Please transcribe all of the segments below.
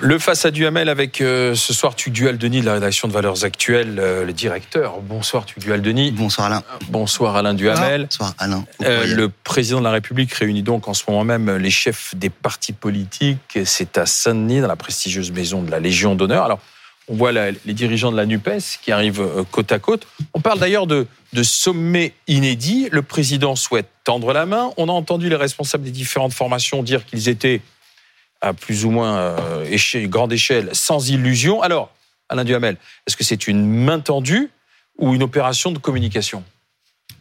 Le face à Duhamel avec euh, ce soir Tugdual Denis de la rédaction de Valeurs Actuelles, euh, le directeur. Bonsoir Tugdual Denis. Bonsoir Alain. Bonsoir Alain Duhamel. Bonsoir Alain. Euh, le président de la République réunit donc en ce moment même les chefs des partis politiques. C'est à Saint-Denis, dans la prestigieuse maison de la Légion d'honneur. Alors, on voit la, les dirigeants de la NUPES qui arrivent côte à côte. On parle d'ailleurs de, de sommet inédit. Le président souhaite tendre la main. On a entendu les responsables des différentes formations dire qu'ils étaient à plus ou moins euh, grande échelle, sans illusion. Alors, Alain Duhamel, est-ce que c'est une main tendue ou une opération de communication?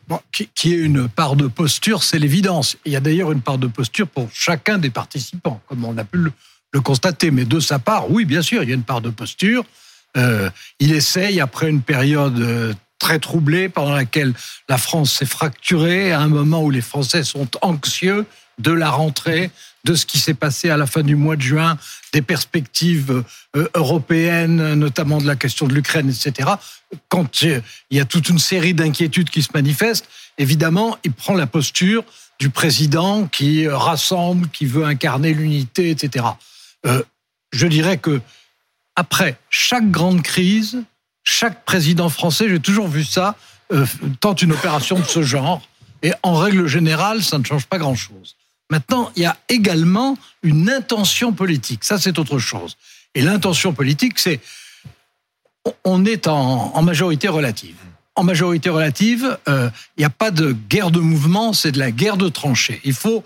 Bon, qui, est une part de posture, c'est l'évidence. Il y a d'ailleurs une part de posture pour chacun des participants, comme on a pu le, le constater. Mais de sa part, oui, bien sûr, il y a une part de posture. Euh, il essaye, après une période euh, très troublée, pendant laquelle la France s'est fracturée, à un moment où les Français sont anxieux de la rentrée, de ce qui s'est passé à la fin du mois de juin, des perspectives euh, européennes, notamment de la question de l'Ukraine, etc. Quand il y a toute une série d'inquiétudes qui se manifestent, évidemment, il prend la posture du président qui rassemble, qui veut incarner l'unité, etc. Euh, je dirais que après chaque grande crise, chaque président français, j'ai toujours vu ça, euh, tente une opération de ce genre. Et en règle générale, ça ne change pas grand-chose. Maintenant, il y a également une intention politique. Ça, c'est autre chose. Et l'intention politique, c'est on est en, majorité relative. En majorité relative, euh, il n'y a pas de guerre de mouvement, c'est de la guerre de tranchées. Il faut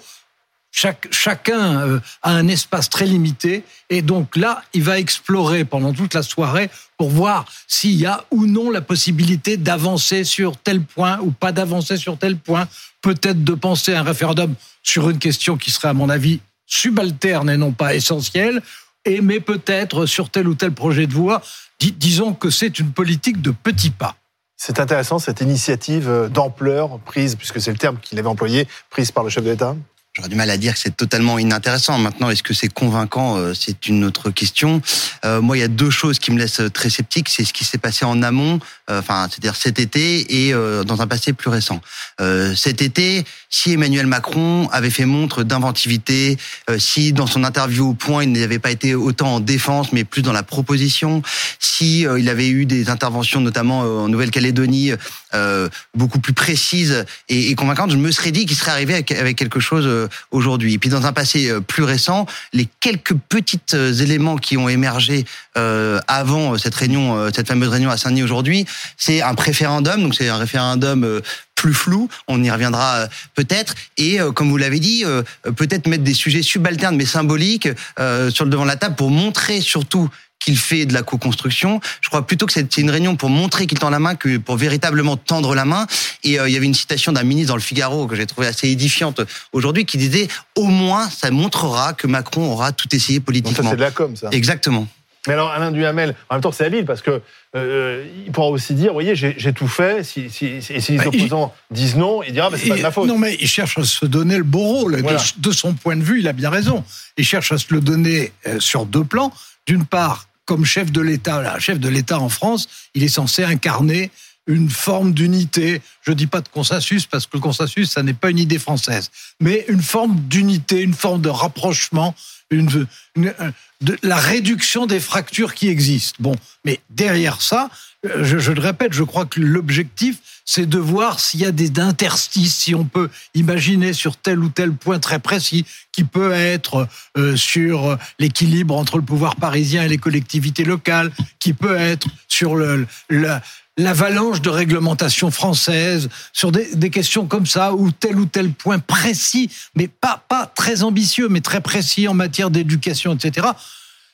chaque, chacun euh, a un espace très limité et donc là, il va explorer pendant toute la soirée pour voir s'il y a ou non la possibilité d'avancer sur tel point ou pas d'avancer sur tel point, peut-être de penser à un référendum sur une question qui serait à mon avis subalterne et non pas essentielle, et mais peut-être sur tel ou tel projet de voie. Dis, disons que c'est une politique de petits pas. C'est intéressant cette initiative euh, d'ampleur prise, puisque c'est le terme qu'il avait employé, prise par le chef de l'État? J'aurais du mal à dire que c'est totalement inintéressant. Maintenant, est-ce que c'est convaincant? Euh, C'est une autre question. Euh, moi, il y a deux choses qui me laissent très sceptique. C'est ce qui s'est passé en amont, euh, enfin, c'est-à-dire cet été et euh, dans un passé plus récent. Euh, cet été, si Emmanuel Macron avait fait montre d'inventivité, euh, si dans son interview au point, il n'avait pas été autant en défense, mais plus dans la proposition, si il avait eu des interventions, notamment en Nouvelle-Calédonie, beaucoup plus précises et, convaincantes, je me serais dit qu'il serait arrivé avec quelque chose aujourd'hui. Et puis dans un passé plus récent, les quelques petits éléments qui ont émergé euh, avant cette réunion, cette fameuse réunion à Saint-Denis aujourd'hui, c'est un préférendum, donc c'est un référendum euh, plus flou, on y reviendra euh, peut-être, et euh, comme vous l'avez dit, peut-être mettre des sujets subalternes mais symboliques sur le devant de la table pour montrer surtout qu'il fait de la co-construction. Je crois plutôt que c'est une réunion pour montrer qu'il tend la main que pour véritablement tendre la main. Et euh, il y avait une citation d'un ministre dans le Figaro que j'ai trouvé assez édifiante aujourd'hui qui disait au moins ça montrera que Macron aura tout essayé politiquement. Donc ça c'est de la com ça. Exactement. Mais alors Alain Duhamel, en même temps c'est habile parce que euh, il pourra aussi dire, vous voyez, j'ai tout fait. Si, si, et si les bah, opposants il, disent non, il dira, bah, c'est pas de ma faute. Non, mais il cherche à se donner le beau rôle. Voilà. De, de, son point de vue, il a bien raison. Il cherche à se le donner euh, sur deux plans. D'une part, comme chef de l'État, chef de l'État en France, il est censé incarner une forme d'unité. Je dis pas de consensus parce que le consensus, ça n'est pas une idée française, mais une forme d'unité, une forme de rapprochement, de la réduction des fractures qui existent. Bon, mais derrière ça, je, je le répète, je crois que l'objectif, c'est de voir s'il y a des interstices, si on peut imaginer sur tel ou tel point très précis, qui peut être euh, sur l'équilibre entre le pouvoir parisien et les collectivités locales, qui peut être sur le l'avalanche de réglementation française sur des, des, questions comme ça ou tel ou tel point précis, mais pas pas très ambitieux, mais très précis en matière d'éducation, etc.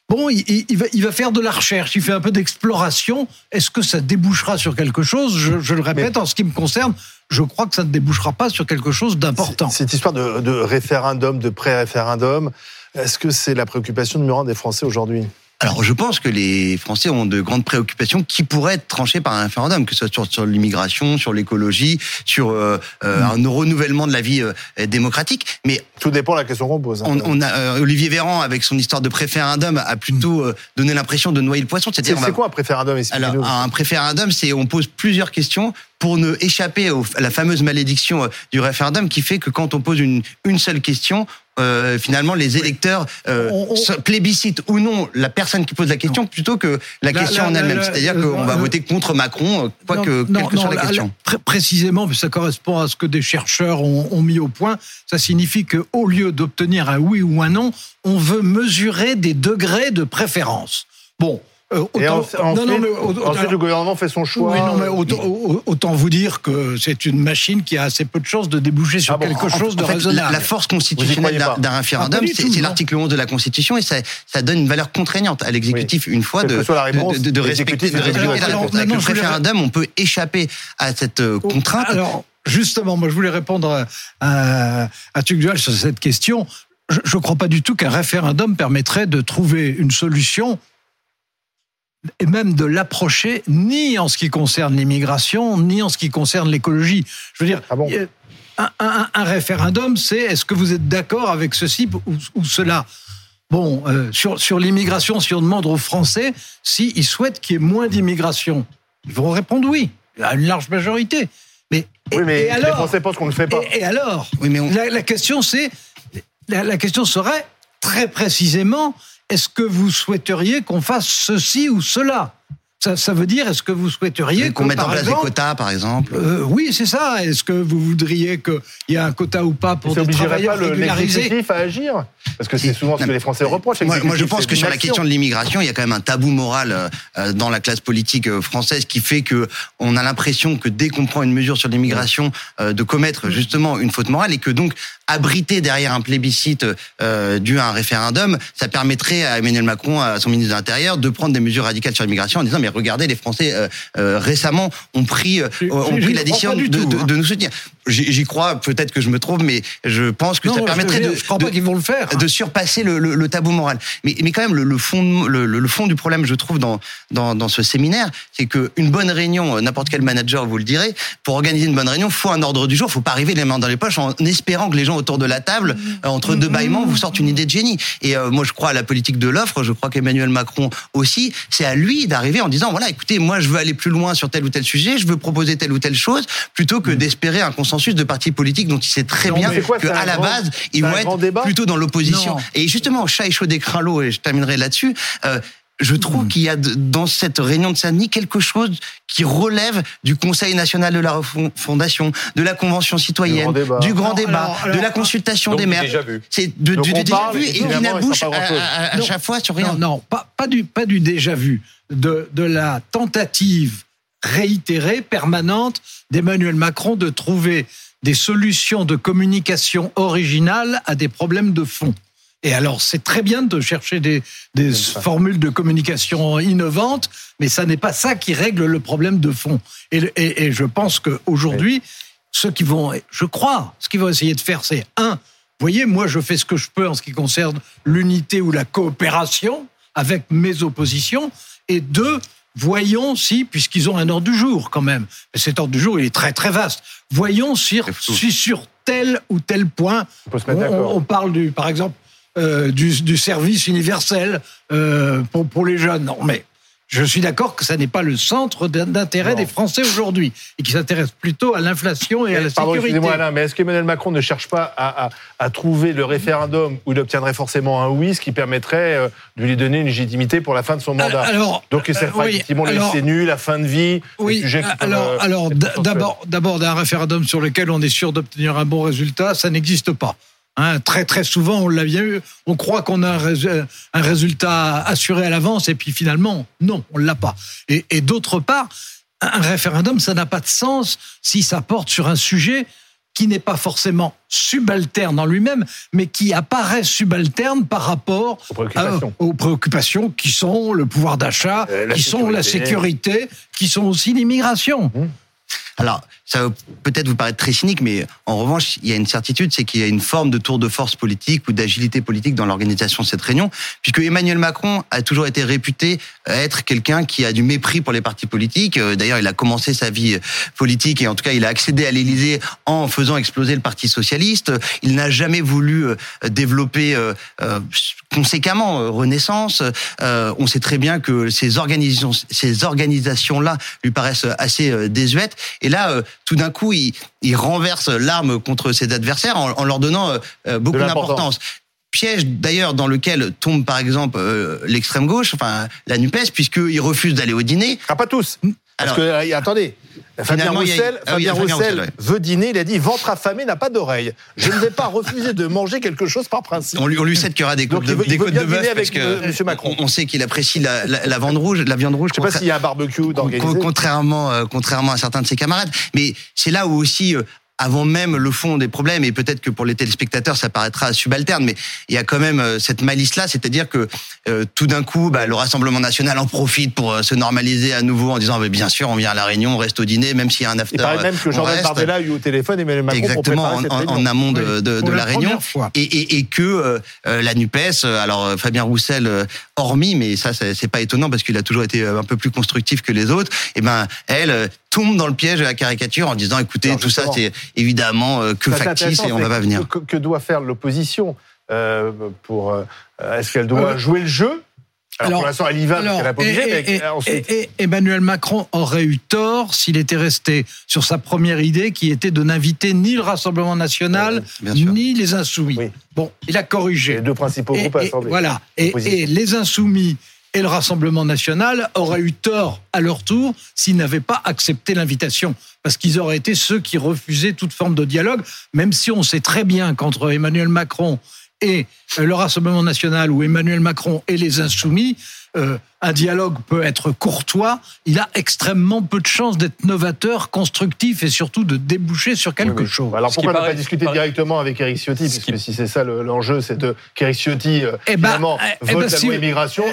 Bon, il, il, va, il, va, faire de la recherche, il fait un peu d'exploration. Est-ce que ça débouchera sur quelque chose? Je, je, le répète, mais... en ce qui me concerne, je crois que ça ne débouchera pas sur quelque chose d'important. Cette histoire de, de référendum, de pré-référendum, est-ce que c'est la préoccupation numéro un des Français aujourd'hui? Alors, je pense que les Français ont de grandes préoccupations qui pourraient être tranchées par un référendum, que ce soit sur, sur l'immigration, sur l'écologie, sur euh, euh, un renouvellement de la vie euh, démocratique. Mais tout dépend de la question qu'on pose. Hein, on, on, a euh, Olivier Véran, avec son histoire de préférendum, a plutôt donné l'impression de noyer le poisson. C'est quoi un préférendum Alors, un préférendum, c'est on pose plusieurs questions pour ne échapper à la fameuse malédiction du référendum qui fait que quand on pose une, une seule question, euh, finalement les électeurs euh, plébiscitent ou non la personne qui pose la question plutôt que la, question en elle-même. C'est-à-dire qu'on va voter contre Macron, quoi que, quelle que soit la question. précisément, ça correspond à ce que des chercheurs ont, ont mis au point. Ça signifie que au lieu d'obtenir un oui ou un non, on veut mesurer des degrés de préférence. Bon, euh, autant, non, non, mais, ensuite, le gouvernement fait son choix. Oui, non, mais autant, vous dire que c'est une machine qui a assez peu de chances de déboucher sur ah quelque chose de raisonnable. La force constitutionnelle d'un référendum, ah, c'est l'article 11 de la Constitution et ça, ça, donne une valeur contraignante à l'exécutif une fois de, de, de, respecter. Avec le référendum, on peut échapper à cette euh, oh, contrainte. Alors, justement, moi, je voulais répondre à, à sur cette question. Je ne crois pas du tout qu'un référendum permettrait de trouver une solution et même de l'approcher ni en ce qui concerne l'immigration, ni en ce qui concerne l'écologie. Je veux dire, ah un, référendum, c'est est-ce que vous êtes d'accord avec ceci ou, cela? Bon, euh, sur, sur l'immigration, si on demande aux Français s'ils souhaitent qu'il y ait moins d'immigration, ils vont répondre oui, à une large majorité. Mais, oui, mais alors, les Français pensent qu'on ne le fait pas. Et, alors oui, mais la, question, c'est la question serait très précisément est-ce que vous souhaiteriez qu'on fasse ceci ou cela? Ça, veut dire, est-ce que vous souhaiteriez qu'on mette en place des quotas, par exemple euh, Oui, c'est ça. Est-ce que vous voudriez qu'il y ait un quota ou pas pour des travailleurs pas régularisés à agir Parce que c'est souvent ce que les Français reprochent. Moi, moi, je pense que sur la question de l'immigration, il y a quand même un tabou moral euh, euh, dans la classe politique française qui fait que on a l'impression que dès qu'on prend une mesure sur l'immigration, de commettre justement une faute morale et que donc abriter derrière un plébiscite dû à un référendum, ça permettrait à Emmanuel Macron, à son ministre de l'Intérieur, de prendre des mesures radicales sur l'immigration en disant mais regardez, les Français euh, euh, récemment ont pris, euh, ont pris la décision de, hein. de, nous soutenir. J'y crois, peut-être que je me trompe, mais je pense que ça permettrait de, crois pas qu'ils vont le faire, de surpasser le, le, tabou moral. Mais, mais quand même, le, fond, le, fond du problème, je trouve, dans, dans, dans ce séminaire, c'est qu'une bonne réunion, n'importe quel manager vous le direz, pour organiser une bonne réunion, faut un ordre du jour, faut pas arriver les mains dans les poches en espérant que les gens autour de la table, mmh. entre deux bâillements, vous sortent une idée de génie. Et moi, je crois à la politique de l'offre, je crois qu'Emmanuel Macron aussi, c'est à lui d'arriver en disant, voilà, écoutez, moi, je veux aller plus loin sur tel ou tel sujet, je veux proposer telle ou telle chose, plutôt que mm. d'espérer un consensus de partis politiques dont il sait très bien qu'à la base, ils vont être plutôt dans l'opposition. Et justement, chat et chaud des l'eau, et je terminerai là-dessus, euh, je trouve mm. qu'il y a dans cette réunion de Saint-Denis quelque chose qui relève du Conseil national de la fondation, de la Convention citoyenne, du grand débat, de la consultation des maires. C'est de, du déjà vu et qui n'abouche à, à, chaque fois sur rien. Non, pas, pas, du, pas du déjà vu, de, de la tentative réitérée, permanente d'Emmanuel Macron de trouver des solutions de communication originales à des problèmes de fond. Et alors, c'est très bien de chercher des, formules de communication innovantes, mais ça n'est pas ça qui règle le problème de fond. Et, je pense qu'aujourd'hui, ceux qui vont, je crois, ce qu'ils vont essayer de faire, c'est un, voyez, moi, je fais ce que je peux en ce qui concerne l'unité ou la coopération avec mes oppositions, et deux, voyons si, puisqu'ils ont un ordre du jour quand même, mais cet ordre du jour, il est très très vaste, voyons si, si sur tel ou tel point, on, parle du, par exemple, euh, du, service universel euh, pour, pour les jeunes. Non, mais je suis d'accord que ça n'est pas le centre d'intérêt des Français aujourd'hui et qui s'intéresse plutôt à l'inflation et à la Pardon, sécurité. Excusez-moi Alain, mais est-ce qu'Emmanuel Macron ne cherche pas à, à, à, trouver le référendum où il obtiendrait forcément un oui, ce qui permettrait euh, de lui donner une légitimité pour la fin de son mandat? alors, Donc ça fera effectivement le CNU, la fin de vie, oui, sujets qui Alors, alors d'abord, d'abord d'un référendum sur lequel on est sûr d'obtenir un bon résultat, ça n'existe pas. Hein, très très souvent, on l'a bien eu. On croit qu'on a un, résultat assuré à l'avance et puis finalement, non, on l'a pas. Et, et d'autre part, un référendum, ça n'a pas de sens si ça porte sur un sujet qui n'est pas forcément subalterne en lui-même, mais qui apparaît subalterne par rapport aux préoccupations, qui sont le pouvoir d'achat, euh, qui sont la sécurité, qui sont aussi l'immigration. Mmh. Alors, ça peut-être vous paraître très cynique, mais en revanche, il y a une certitude, c'est qu'il y a une forme de tour de force politique ou d'agilité politique dans l'organisation de cette réunion, puisque Emmanuel Macron a toujours été réputé être quelqu'un qui a du mépris pour les partis politiques. Euh, d'ailleurs, il a commencé sa vie politique et en tout cas, il a accédé à l'Élysée en faisant exploser le Parti socialiste. Il n'a jamais voulu euh, développer euh, conséquemment Renaissance. On sait très bien que ces organisations, ces organisations-là lui paraissent assez désuètes. Là, tout d'un coup, il, il renverse l'arme contre ses adversaires en, leur donnant beaucoup d'importance piège d'ailleurs dans lequel tombe par exemple l'extrême gauche, enfin la Nupes, puisqu'il refuse d'aller au dîner. Ah, pas tous. Parce que, attendez, Fabien Roussel, ah veut dîner, il a dit ventre affamé n'a pas d'oreille. Je ne vais pas refuser de manger quelque chose par principe. On lui, on lui sait qu'il y aura des côtes de, des côtes de bœuf parce que Monsieur Macron. On, sait qu'il apprécie la, la, viande rouge, la viande rouge. Je sais pas s'il y a un barbecue d'organiser. Contrairement, euh, contrairement à certains de ses camarades, mais c'est là où aussi euh, avant même le fond des problèmes, et peut-être que pour les téléspectateurs, ça paraîtra subalterne, mais il y a quand même euh, cette malice-là, c'est-à-dire que euh, tout d'un coup, bah, le Rassemblement national en profite pour euh, se normaliser à nouveau en disant, bien sûr, on vient à la Réunion, on reste au dîner, même s'il y a un after. Il paraît même que Jean-Marc Bardella a eu au téléphone Emmanuel Macron Exactement, en, en, amont de, de, de la, Réunion. Et, et, et, que la NUPES, alors Fabien Roussel, hormis, mais ça, c'est pas étonnant parce qu'il a toujours été un peu plus constructif que les autres, et eh ben elle tombe dans le piège de la caricature en disant écoutez, tout ça c'est évidemment euh, que factice et on va pas venir. Que, doit faire l'opposition euh, pour euh, Est-ce qu'elle doit jouer le jeu? Alors, pour l'instant, elle y va parce qu'elle a pas et, Emmanuel Macron aurait eu tort s'il était resté sur sa première idée qui était de n'inviter ni le Rassemblement national ni les Insoumis. Bon, il a corrigé. Les deux principaux groupes assemblés. Voilà. Et, les Insoumis et le Rassemblement national auraient eu tort à leur tour s'ils n'avaient pas accepté l'invitation, parce qu'ils auraient été ceux qui refusaient toute forme de dialogue, même si on sait très bien qu'entre Emmanuel Macron et le Rassemblement national ou Emmanuel Macron et les insoumis, euh, un dialogue peut être courtois, il a extrêmement peu de chances d'être novateur, constructif et surtout de déboucher sur quelque chose. Alors pourquoi ne pas discuter directement avec Eric Ciotti Puisque si c'est ça l'enjeu, c'est qu'Eric Ciotti euh, eh ben, finalement eh, eh vote ben, la loi immigration.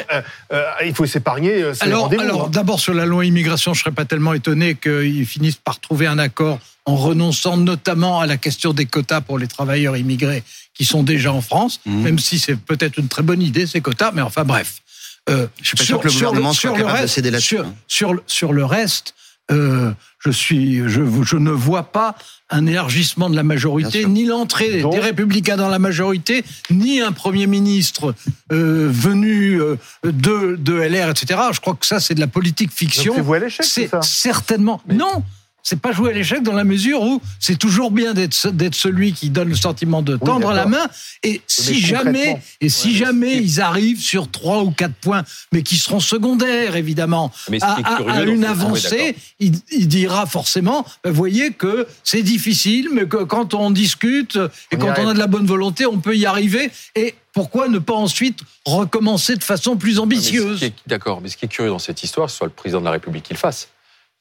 Euh, il faut s'épargner. alors, alors hein. d'abord sur la loi immigration, je serais pas tellement étonné qu'ils finissent par trouver un accord en renonçant notamment à la question des quotas pour les travailleurs immigrés qui sont déjà en France, mmh. même si c'est peut-être une très bonne idée ces quotas, mais enfin bref. Euh, je suis pas sûr que le gouvernement soit capable reste, de céder là-dessus. Sur, hein. sur, sur, le reste, euh, je, suis, je, je, ne vois pas un élargissement de la majorité, ni l'entrée des Républicains dans la majorité, ni un Premier ministre euh, venu euh, de, de LR, etc. Je crois que ça, c'est de la politique fiction. C'est certainement. Non c'est pas jouer à l'échec dans la mesure où c'est toujours bien d'être celui qui donne le sentiment de tendre la main. Et si jamais et si jamais ils arrivent sur trois ou quatre points mais qui seront secondaires évidemment à, une avancée il, dira forcément ben, voyez que c'est difficile mais que quand on discute et quand on a de la bonne volonté on peut y arriver. Et pourquoi ne pas ensuite recommencer de façon plus ambitieuse? D'accord, mais ce qui est curieux dans cette histoire, ce soit le président de la République qui le fasse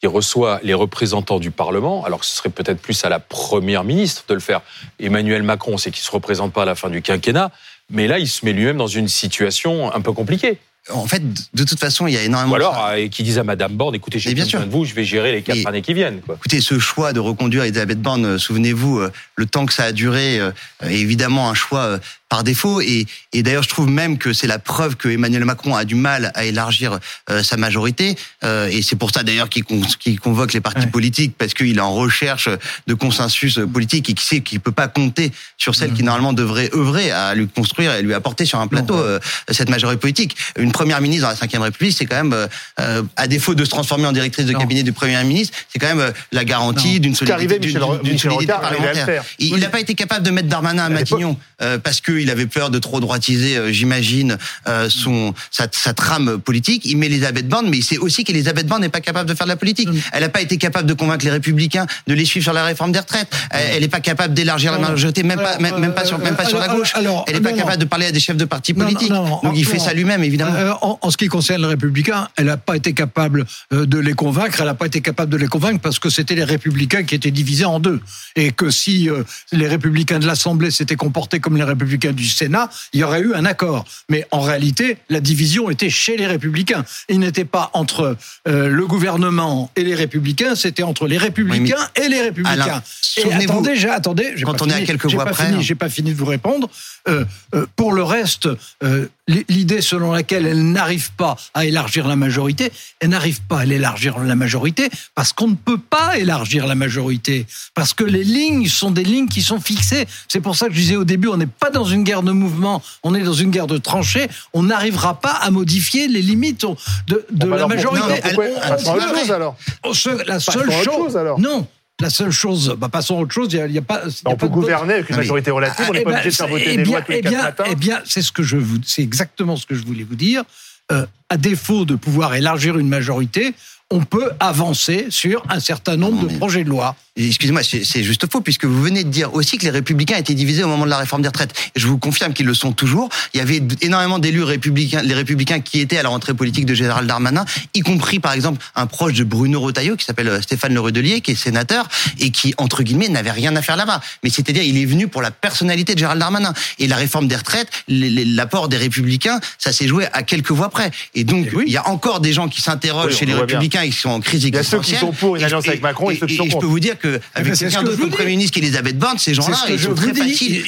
qui reçoit les représentants du Parlement, alors ce serait peut-être plus à la Première ministre de le faire. Emmanuel Macron, c'est qu'il ne se représente pas à la fin du quinquennat, mais là, il se met lui-même dans une situation un peu compliquée. En fait, de toute façon, il y a énormément. Ou alors, euh, qui disent à Madame Borne, écoutez, j'ai besoin de vous, je vais gérer les quatre années qui viennent. Quoi. Écoutez, ce choix de reconduire Elisabeth Borne, euh, souvenez-vous, euh, le temps que ça a duré, est évidemment un choix par défaut. Et, et d'ailleurs, je trouve même que c'est la preuve que Emmanuel Macron a du mal à élargir euh, sa majorité. Euh, et c'est pour ça d'ailleurs qu'il convoque les partis politiques parce qu'il est en recherche de consensus politique et qu'il sait qu'il peut pas compter sur celle qui mmh. normalement devrait œuvrer à lui construire et lui apporter sur un plateau euh, cette majorité politique. Une première ministre dans la Ve République, c'est quand même, à défaut de se transformer en directrice de cabinet du Premier ministre, c'est quand même la garantie d'une solidité, parlementaire. Il n'a pas été capable de mettre Darmanin à Matignon parce que il avait peur de trop droitiser, euh, j'imagine, euh, son sa, trame politique. Il met Elisabeth Borne, mais il sait aussi qu'Elisabeth Borne n'est pas capable de faire de la politique. Mm. Elle n'a pas été capable de convaincre les Républicains de les suivre sur la réforme des retraites. Elle n'est pas capable d'élargir la majorité, même pas, même, pas sur, même pas sur la gauche. elle n'est pas capable de parler à des chefs de partis politiques. Donc il fait ça lui-même, évidemment. Euh, en, ce qui concerne les Républicains, elle n'a pas été capable de les convaincre. Elle n'a pas été capable de les convaincre parce que c'était les Républicains qui étaient divisés en deux. Et que si les Républicains de l'Assemblée s'étaient comportés comme les Républicains du Sénat, il y aurait eu un accord. Mais en réalité, la division était chez les Républicains. Il n'était pas entre euh, le gouvernement et les Républicains, c'était entre les Républicains et les Républicains. et attendez, j'ai, attendez, quand on est à quelques voix près, j'ai pas fini de vous répondre. Euh, euh, pour le reste, l'idée selon laquelle elle n'arrive pas à élargir la majorité, elle n'arrive pas à élargir la majorité parce qu'on ne peut pas élargir la majorité, parce que les lignes sont des lignes qui sont fixées. C'est pour ça que je disais au début, on n'est pas dans une guerre de mouvement, on est dans une guerre de tranchées. On n'arrivera pas à modifier les limites de, bah la majorité. alors. La seule chose, alors. non, la seule chose, bah, passons à autre chose, il n'y a, pas. on peut gouverner avec une majorité relative, on n'est pas eh obligé de faire voter eh des lois tous les eh quatre matins. Eh bien, c'est ce que je vous, c'est exactement ce que je voulais vous dire. Euh, à défaut de pouvoir élargir une majorité, on peut avancer sur un certain nombre de projets de loi. Excusez-moi, c'est juste faux, puisque vous venez de dire aussi que les républicains étaient divisés au moment de la réforme des retraites. Et je vous confirme qu'ils le sont toujours. Il y avait énormément d'élus républicains, les républicains qui étaient à la rentrée politique de Gérald Darmanin, y compris par exemple un proche de Bruno Retailleau qui s'appelle euh, Stéphane Le Rudelier, qui est sénateur et qui, entre guillemets, n'avait rien à faire là-bas. Mais c'est-à-dire, il est venu pour la personnalité de Gérald Darmanin. Et la réforme des retraites, l'apport des républicains, ça s'est joué à quelques voix près. Et donc, il y a encore des gens qui s'interrogent chez les républicains et qui sont en crise existentielle. Il y a ceux qui sont pour une alliance avec Macron et, ceux qui sont contre. je peux vous dire qu'avec quelqu'un d'autre comme Premier ministre qu'Elisabeth Borne, ces gens-là, ils sont très faciles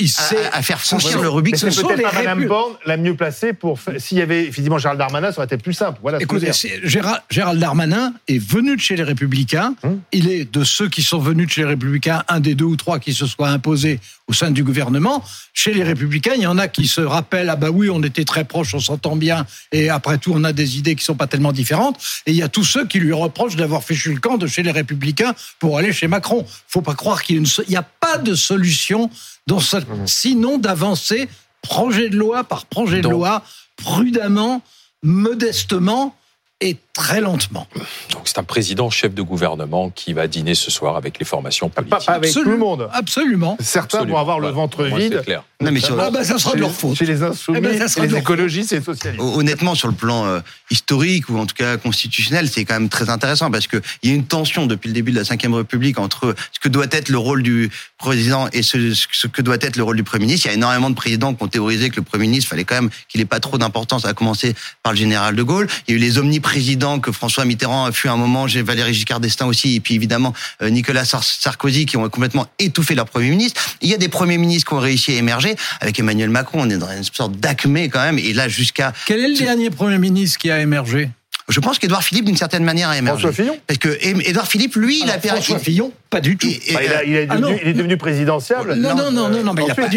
à, faire franchir le Rubik. C'est peut-être pas Mme Borne la mieux placée pour. S'il y avait effectivement Gérald Darmanin, ça aurait été plus simple. Voilà. Écoutez, Gérald Darmanin est venu de chez les Républicains. Hum. Il est de ceux qui sont venus de chez les Républicains, un des deux ou trois qui se soient imposés au sein du gouvernement. Chez les Républicains, il y en a qui se rappellent ah bah oui, on était très proches, on s'entend bien, et après tout, on a des idées qui sont pas tellement différentes. Et il y a tous ceux qui lui reprochent d'avoir fait le camp de chez les Républicains pour aller chez Macron. Faut pas croire qu'il n'y a, pas de solution dans ce, mmh. sinon d'avancer projet de loi par projet de loi, prudemment, modestement et très lentement. Donc c'est un président chef de gouvernement qui va dîner ce soir avec les formations politiques. Pas avec tout le monde. Absolument. Certains vont avoir le ventre vide. clair. Non, mais ah bah, ça sera de leur faute. Chez les insoumis, eh ben, les écologistes et les socialistes. Honnêtement, sur le plan euh, historique ou en tout cas constitutionnel, c'est quand même très intéressant parce qu'il y a une tension depuis le début de la Ve République entre ce que doit être le rôle du président et ce, ce, que doit être le rôle du Premier ministre. Il y a énormément de présidents qui ont théorisé que le Premier ministre fallait quand même qu'il n'ait pas trop d'importance, à commencer par le général de Gaulle. Il y a eu les omniprésidents que François Mitterrand a fut un moment, j'ai Valéry Giscard d'Estaing aussi, et puis évidemment euh, Nicolas Sarkozy qui ont complètement étouffé leur Premier ministre. Il y a des premiers ministres qui ont réussi à émerger. Avec Emmanuel Macron, on est dans une sorte d'acmé quand même. Et là, jusqu'à... Quel est le dernier Premier ministre qui a émergé? Je pense qu'Edouard Philippe, d'une certaine manière, a émergé. François Fillon Parce que Edouard Philippe, lui, il a perdu. François Fillon, pas du tout. Bah, il, est devenu, il, est devenu, présidentiable. Non, non, non, non, non mais il n'a pas,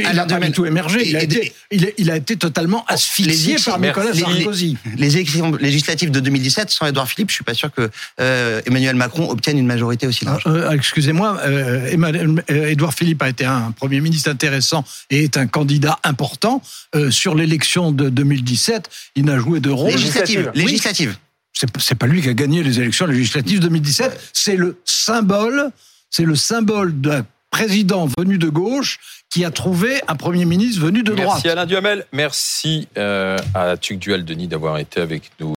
du, tout émergé. Il a, été, il, a, été totalement asphyxié par Nicolas Sarkozy. Les, élections législatives de 2017, sans Edouard Philippe, je suis pas sûr que euh, Emmanuel Macron obtienne une majorité aussi large. Euh, Excusez-moi, euh, Edouard Philippe a été un Premier ministre intéressant et est un candidat important. Euh, sur l'élection de 2017, il n'a joué de rôle. Législative. législative c'est pas lui qui a gagné les élections législatives 2017, c'est le symbole, c'est le symbole d'un président venu de gauche qui a trouvé un Premier ministre venu de droite. Merci Alain Duhamel, merci euh, à Tuc Dual Denis d'avoir été avec nous.